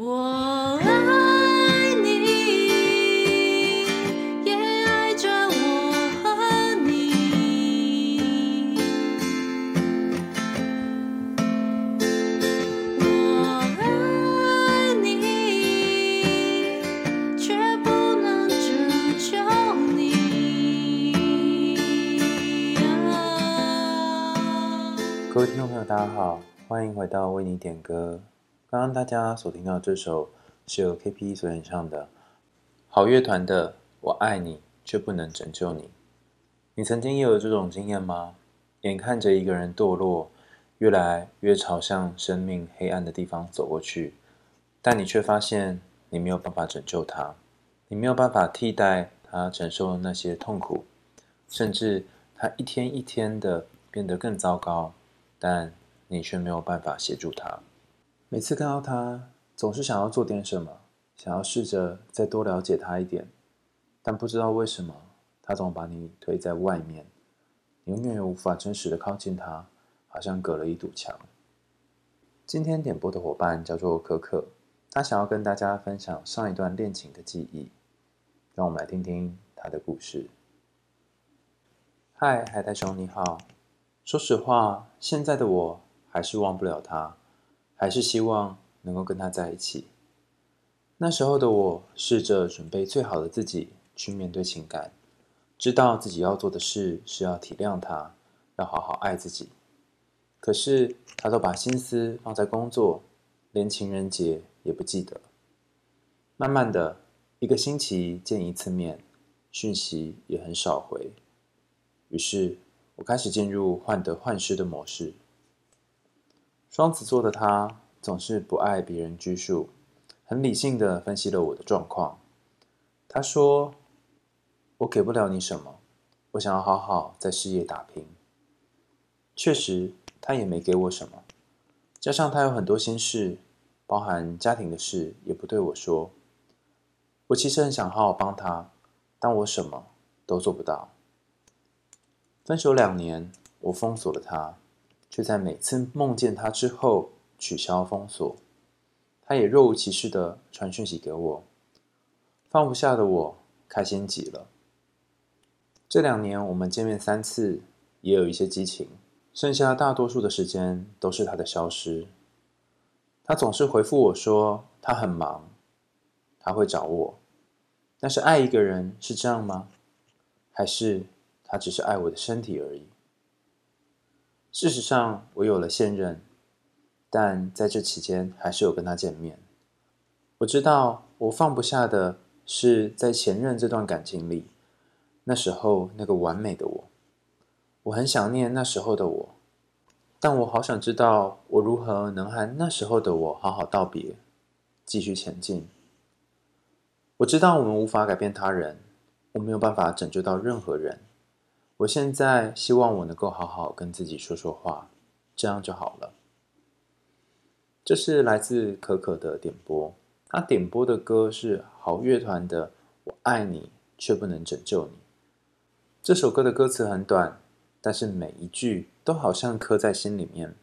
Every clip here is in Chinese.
我爱你，也爱着我和你。我爱你，却不能拯救你。各位听众朋友，大家好，欢迎回到为你点歌。刚刚大家所听到这首是由 K.P. 所演唱的好乐团的《我爱你却不能拯救你》。你曾经也有这种经验吗？眼看着一个人堕落，越来越朝向生命黑暗的地方走过去，但你却发现你没有办法拯救他，你没有办法替代他承受那些痛苦，甚至他一天一天的变得更糟糕，但你却没有办法协助他。每次看到他，总是想要做点什么，想要试着再多了解他一点，但不知道为什么，他总把你推在外面，你永远无法真实的靠近他，好像隔了一堵墙。今天点播的伙伴叫做可可，他想要跟大家分享上一段恋情的记忆，让我们来听听他的故事。嗨，海苔熊你好，说实话，现在的我还是忘不了他。还是希望能够跟他在一起。那时候的我，试着准备最好的自己去面对情感，知道自己要做的事是要体谅他，要好好爱自己。可是他都把心思放在工作，连情人节也不记得。慢慢的，一个星期见一次面，讯息也很少回。于是我开始进入患得患失的模式。双子座的他总是不爱别人拘束，很理性的分析了我的状况。他说：“我给不了你什么，我想要好好在事业打拼。”确实，他也没给我什么。加上他有很多心事，包含家庭的事，也不对我说。我其实很想好好帮他，但我什么都做不到。分手两年，我封锁了他。却在每次梦见他之后取消封锁，他也若无其事的传讯息给我。放不下的我开心极了。这两年我们见面三次，也有一些激情，剩下大多数的时间都是他的消失。他总是回复我说他很忙，他会找我。但是爱一个人是这样吗？还是他只是爱我的身体而已？事实上，我有了现任，但在这期间还是有跟他见面。我知道我放不下的是在前任这段感情里，那时候那个完美的我。我很想念那时候的我，但我好想知道我如何能和那时候的我好好道别，继续前进。我知道我们无法改变他人，我没有办法拯救到任何人。我现在希望我能够好好跟自己说说话，这样就好了。这是来自可可的点播，他点播的歌是好乐团的《我爱你却不能拯救你》。这首歌的歌词很短，但是每一句都好像刻在心里面。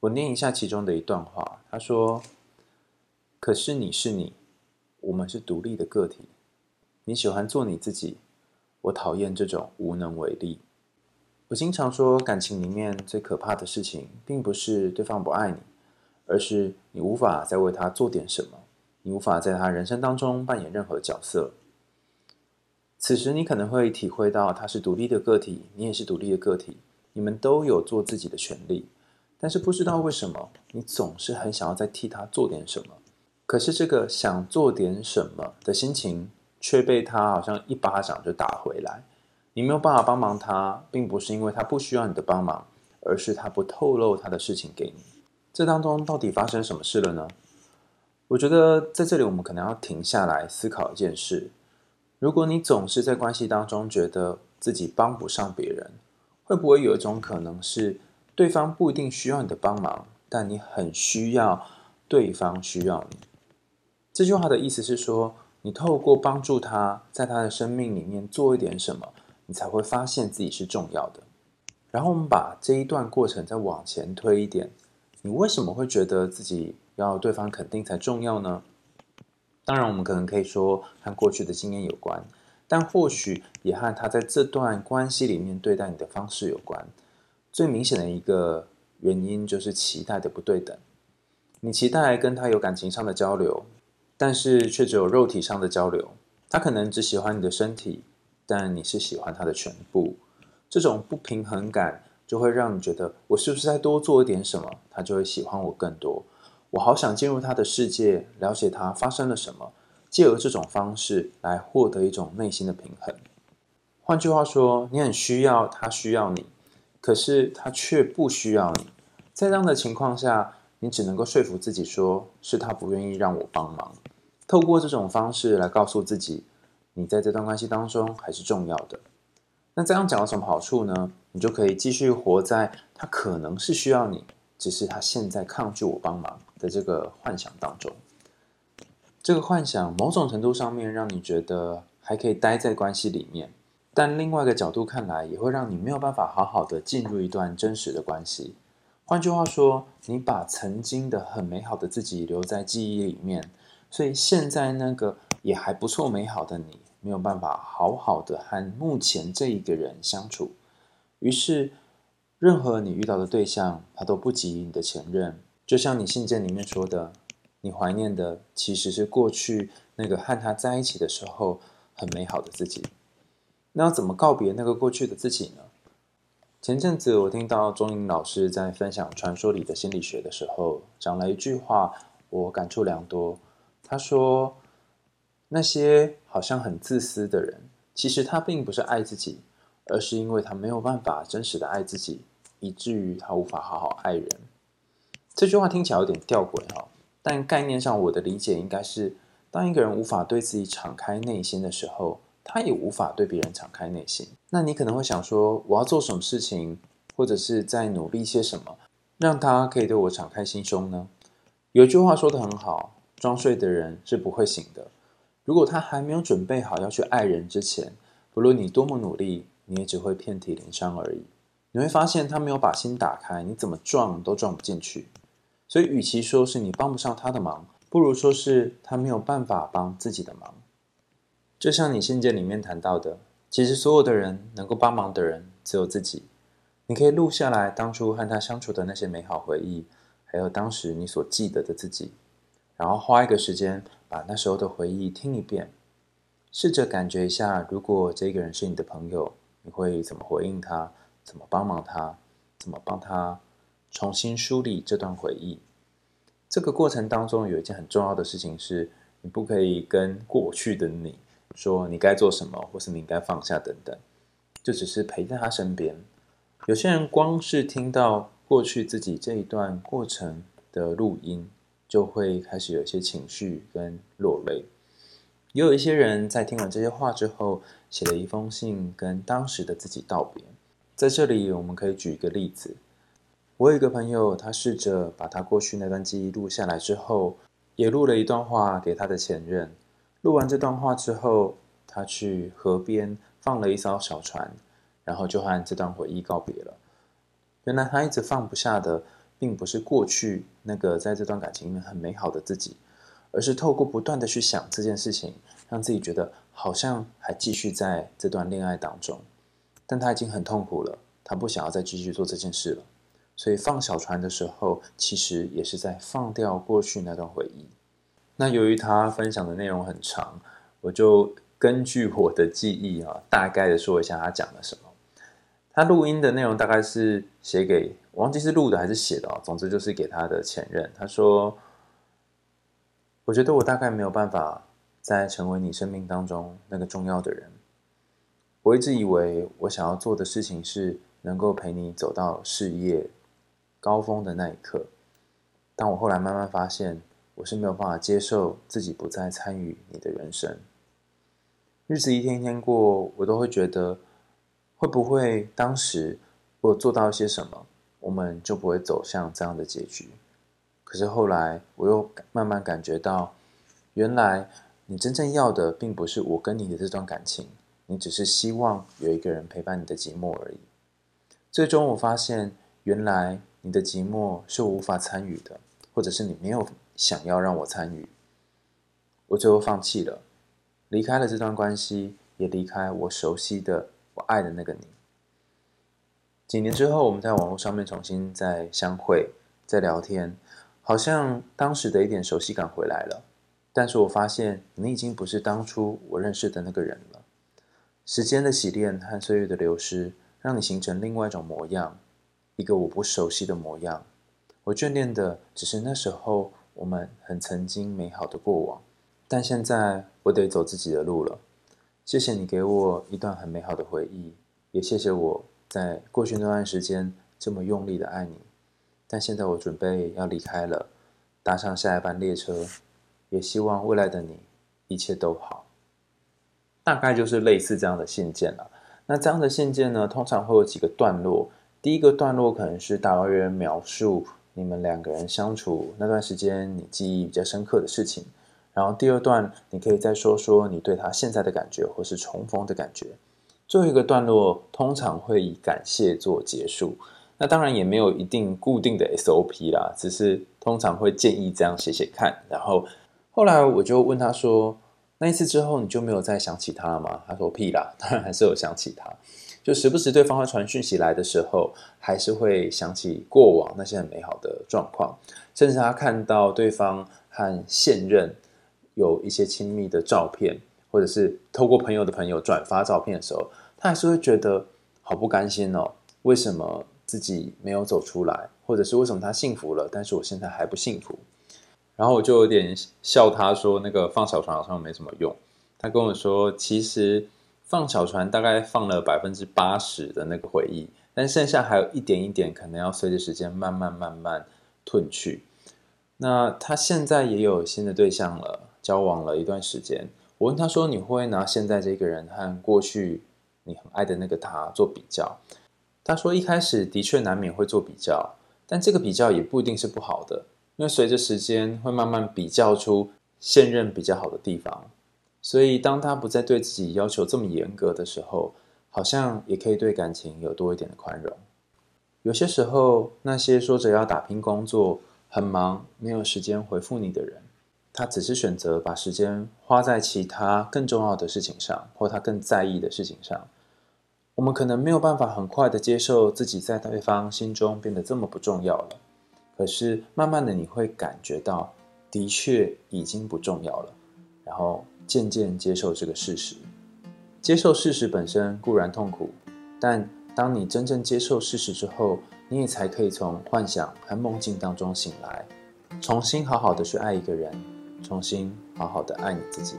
我念一下其中的一段话，他说：“可是你是你，我们是独立的个体，你喜欢做你自己。”我讨厌这种无能为力。我经常说，感情里面最可怕的事情，并不是对方不爱你，而是你无法再为他做点什么，你无法在他人生当中扮演任何角色。此时，你可能会体会到他是独立的个体，你也是独立的个体，你们都有做自己的权利。但是，不知道为什么，你总是很想要再替他做点什么。可是，这个想做点什么的心情，却被他好像一巴掌就打回来。你没有办法帮忙他，并不是因为他不需要你的帮忙，而是他不透露他的事情给你。这当中到底发生什么事了呢？我觉得在这里我们可能要停下来思考一件事：如果你总是在关系当中觉得自己帮不上别人，会不会有一种可能是对方不一定需要你的帮忙，但你很需要对方需要你？这句话的意思是说，你透过帮助他，在他的生命里面做一点什么，你才会发现自己是重要的。然后我们把这一段过程再往前推一点，你为什么会觉得自己要对方肯定才重要呢？当然，我们可能可以说和过去的经验有关，但或许也和他在这段关系里面对待你的方式有关。最明显的一个原因就是期待的不对等。你期待跟他有感情上的交流，但是却只有肉体上的交流。他可能只喜欢你的身体，但你是喜欢他的全部。这种不平衡感。就会让你觉得，我是不是再多做一点什么，他就会喜欢我更多。我好想进入他的世界，了解他发生了什么，借由这种方式来获得一种内心的平衡。换句话说，你很需要他需要你，可是他却不需要你。在这样的情况下，你只能够说服自己说，是他不愿意让我帮忙。透过这种方式来告诉自己，你在这段关系当中还是重要的。那这样讲有什么好处呢？你就可以继续活在他可能是需要你，只是他现在抗拒我帮忙的这个幻想当中。这个幻想某种程度上面让你觉得还可以待在关系里面，但另外一个角度看来，也会让你没有办法好好的进入一段真实的关系。换句话说，你把曾经的很美好的自己留在记忆里面，所以现在那个也还不错美好的你，没有办法好好的和目前这一个人相处。于是，任何你遇到的对象，他都不及你的前任。就像你信件里面说的，你怀念的其实是过去那个和他在一起的时候很美好的自己。那要怎么告别那个过去的自己呢？前阵子我听到钟颖老师在分享《传说里的心理学》的时候，讲了一句话，我感触良多。他说：“那些好像很自私的人，其实他并不是爱自己。”而是因为他没有办法真实的爱自己，以至于他无法好好爱人。这句话听起来有点吊诡哈，但概念上我的理解应该是：当一个人无法对自己敞开内心的时候，他也无法对别人敞开内心。那你可能会想说，我要做什么事情，或者是在努力些什么，让他可以对我敞开心胸呢？有一句话说得很好：装睡的人是不会醒的。如果他还没有准备好要去爱人之前，不论你多么努力。你也只会遍体鳞伤而已。你会发现他没有把心打开，你怎么撞都撞不进去。所以，与其说是你帮不上他的忙，不如说是他没有办法帮自己的忙。就像你信件里面谈到的，其实所有的人能够帮忙的人只有自己。你可以录下来当初和他相处的那些美好回忆，还有当时你所记得的自己，然后花一个时间把那时候的回忆听一遍，试着感觉一下，如果这个人是你的朋友。你会怎么回应他？怎么帮忙他？怎么帮他重新梳理这段回忆？这个过程当中有一件很重要的事情是，你不可以跟过去的你说你该做什么，或是你应该放下等等，就只是陪在他身边。有些人光是听到过去自己这一段过程的录音，就会开始有一些情绪跟落泪。也有一些人在听完这些话之后，写了一封信跟当时的自己道别。在这里，我们可以举一个例子。我有一个朋友，他试着把他过去那段记忆录下来之后，也录了一段话给他的前任。录完这段话之后，他去河边放了一艘小船，然后就和这段回忆告别了。原来他一直放不下的，并不是过去那个在这段感情里面很美好的自己。而是透过不断的去想这件事情，让自己觉得好像还继续在这段恋爱当中，但他已经很痛苦了，他不想要再继续做这件事了。所以放小船的时候，其实也是在放掉过去那段回忆。那由于他分享的内容很长，我就根据我的记忆啊，大概的说一下他讲了什么。他录音的内容大概是写给，我忘记是录的还是写的啊，总之就是给他的前任。他说。我觉得我大概没有办法再成为你生命当中那个重要的人。我一直以为我想要做的事情是能够陪你走到事业高峰的那一刻，但我后来慢慢发现，我是没有办法接受自己不再参与你的人生。日子一天一天过，我都会觉得，会不会当时我做到一些什么，我们就不会走向这样的结局。可是后来，我又慢慢感觉到，原来你真正要的并不是我跟你的这段感情，你只是希望有一个人陪伴你的寂寞而已。最终我发现，原来你的寂寞是无法参与的，或者是你没有想要让我参与。我最后放弃了，离开了这段关系，也离开我熟悉的、我爱的那个你。几年之后，我们在网络上面重新再相会、再聊天，好像当时的一点熟悉感回来了。但是我发现，你已经不是当初我认识的那个人了。时间的洗练和岁月的流失，让你形成另外一种模样，一个我不熟悉的模样。我眷恋的只是那时候我们很曾经美好的过往。但现在我得走自己的路了。谢谢你给我一段很美好的回忆，也谢谢我在过去那段时间这么用力的爱你。但现在我准备要离开了，搭上下一班列车。也希望未来的你一切都好。大概就是类似这样的信件了。那这样的信件呢，通常会有几个段落。第一个段落可能是大约描述你们两个人相处那段时间你记忆比较深刻的事情。然后第二段，你可以再说说你对他现在的感觉，或是重逢的感觉。最后一个段落通常会以感谢做结束。那当然也没有一定固定的 SOP 啦，只是通常会建议这样写写看。然后后来我就问他说：“那一次之后你就没有再想起他了吗？”他说：“屁啦，当然还是有想起他。就时不时对方会传讯息来的时候，还是会想起过往那些很美好的状况，甚至他看到对方和现任。”有一些亲密的照片，或者是透过朋友的朋友转发照片的时候，他还是会觉得好不甘心哦。为什么自己没有走出来？或者是为什么他幸福了，但是我现在还不幸福？然后我就有点笑他说，那个放小船好像没什么用。他跟我说，其实放小船大概放了百分之八十的那个回忆，但剩下还有一点一点，可能要随着时间慢慢慢慢褪去。那他现在也有新的对象了。交往了一段时间，我问他说：“你会不会拿现在这个人和过去你很爱的那个他做比较？”他说：“一开始的确难免会做比较，但这个比较也不一定是不好的，因为随着时间会慢慢比较出现任比较好的地方。所以当他不再对自己要求这么严格的时候，好像也可以对感情有多一点的宽容。有些时候，那些说着要打拼工作、很忙、没有时间回复你的人。”他只是选择把时间花在其他更重要的事情上，或他更在意的事情上。我们可能没有办法很快的接受自己在对方心中变得这么不重要了。可是慢慢的你会感觉到，的确已经不重要了。然后渐渐接受这个事实。接受事实本身固然痛苦，但当你真正接受事实之后，你也才可以从幻想和梦境当中醒来，重新好好的去爱一个人。重新好好的爱你自己。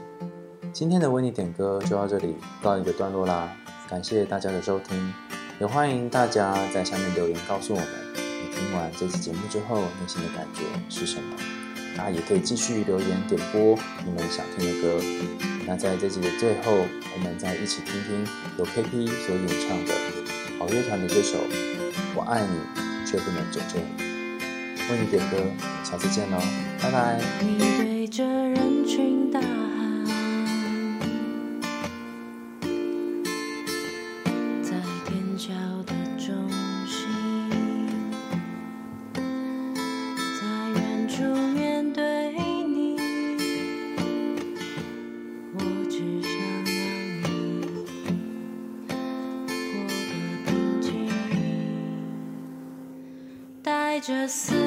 今天的为你点歌就到这里告一个段落啦，感谢大家的收听，也欢迎大家在下面留言告诉我们，你听完这期节目之后内心的感觉是什么？那也可以继续留言点播你们想听的歌。那在这集的最后，我们再一起听听由 KP 所演唱的好乐团的这首《我爱你却不能拯救你》。为你点歌，下次见喽，拜拜。你对着人群大喊，着思。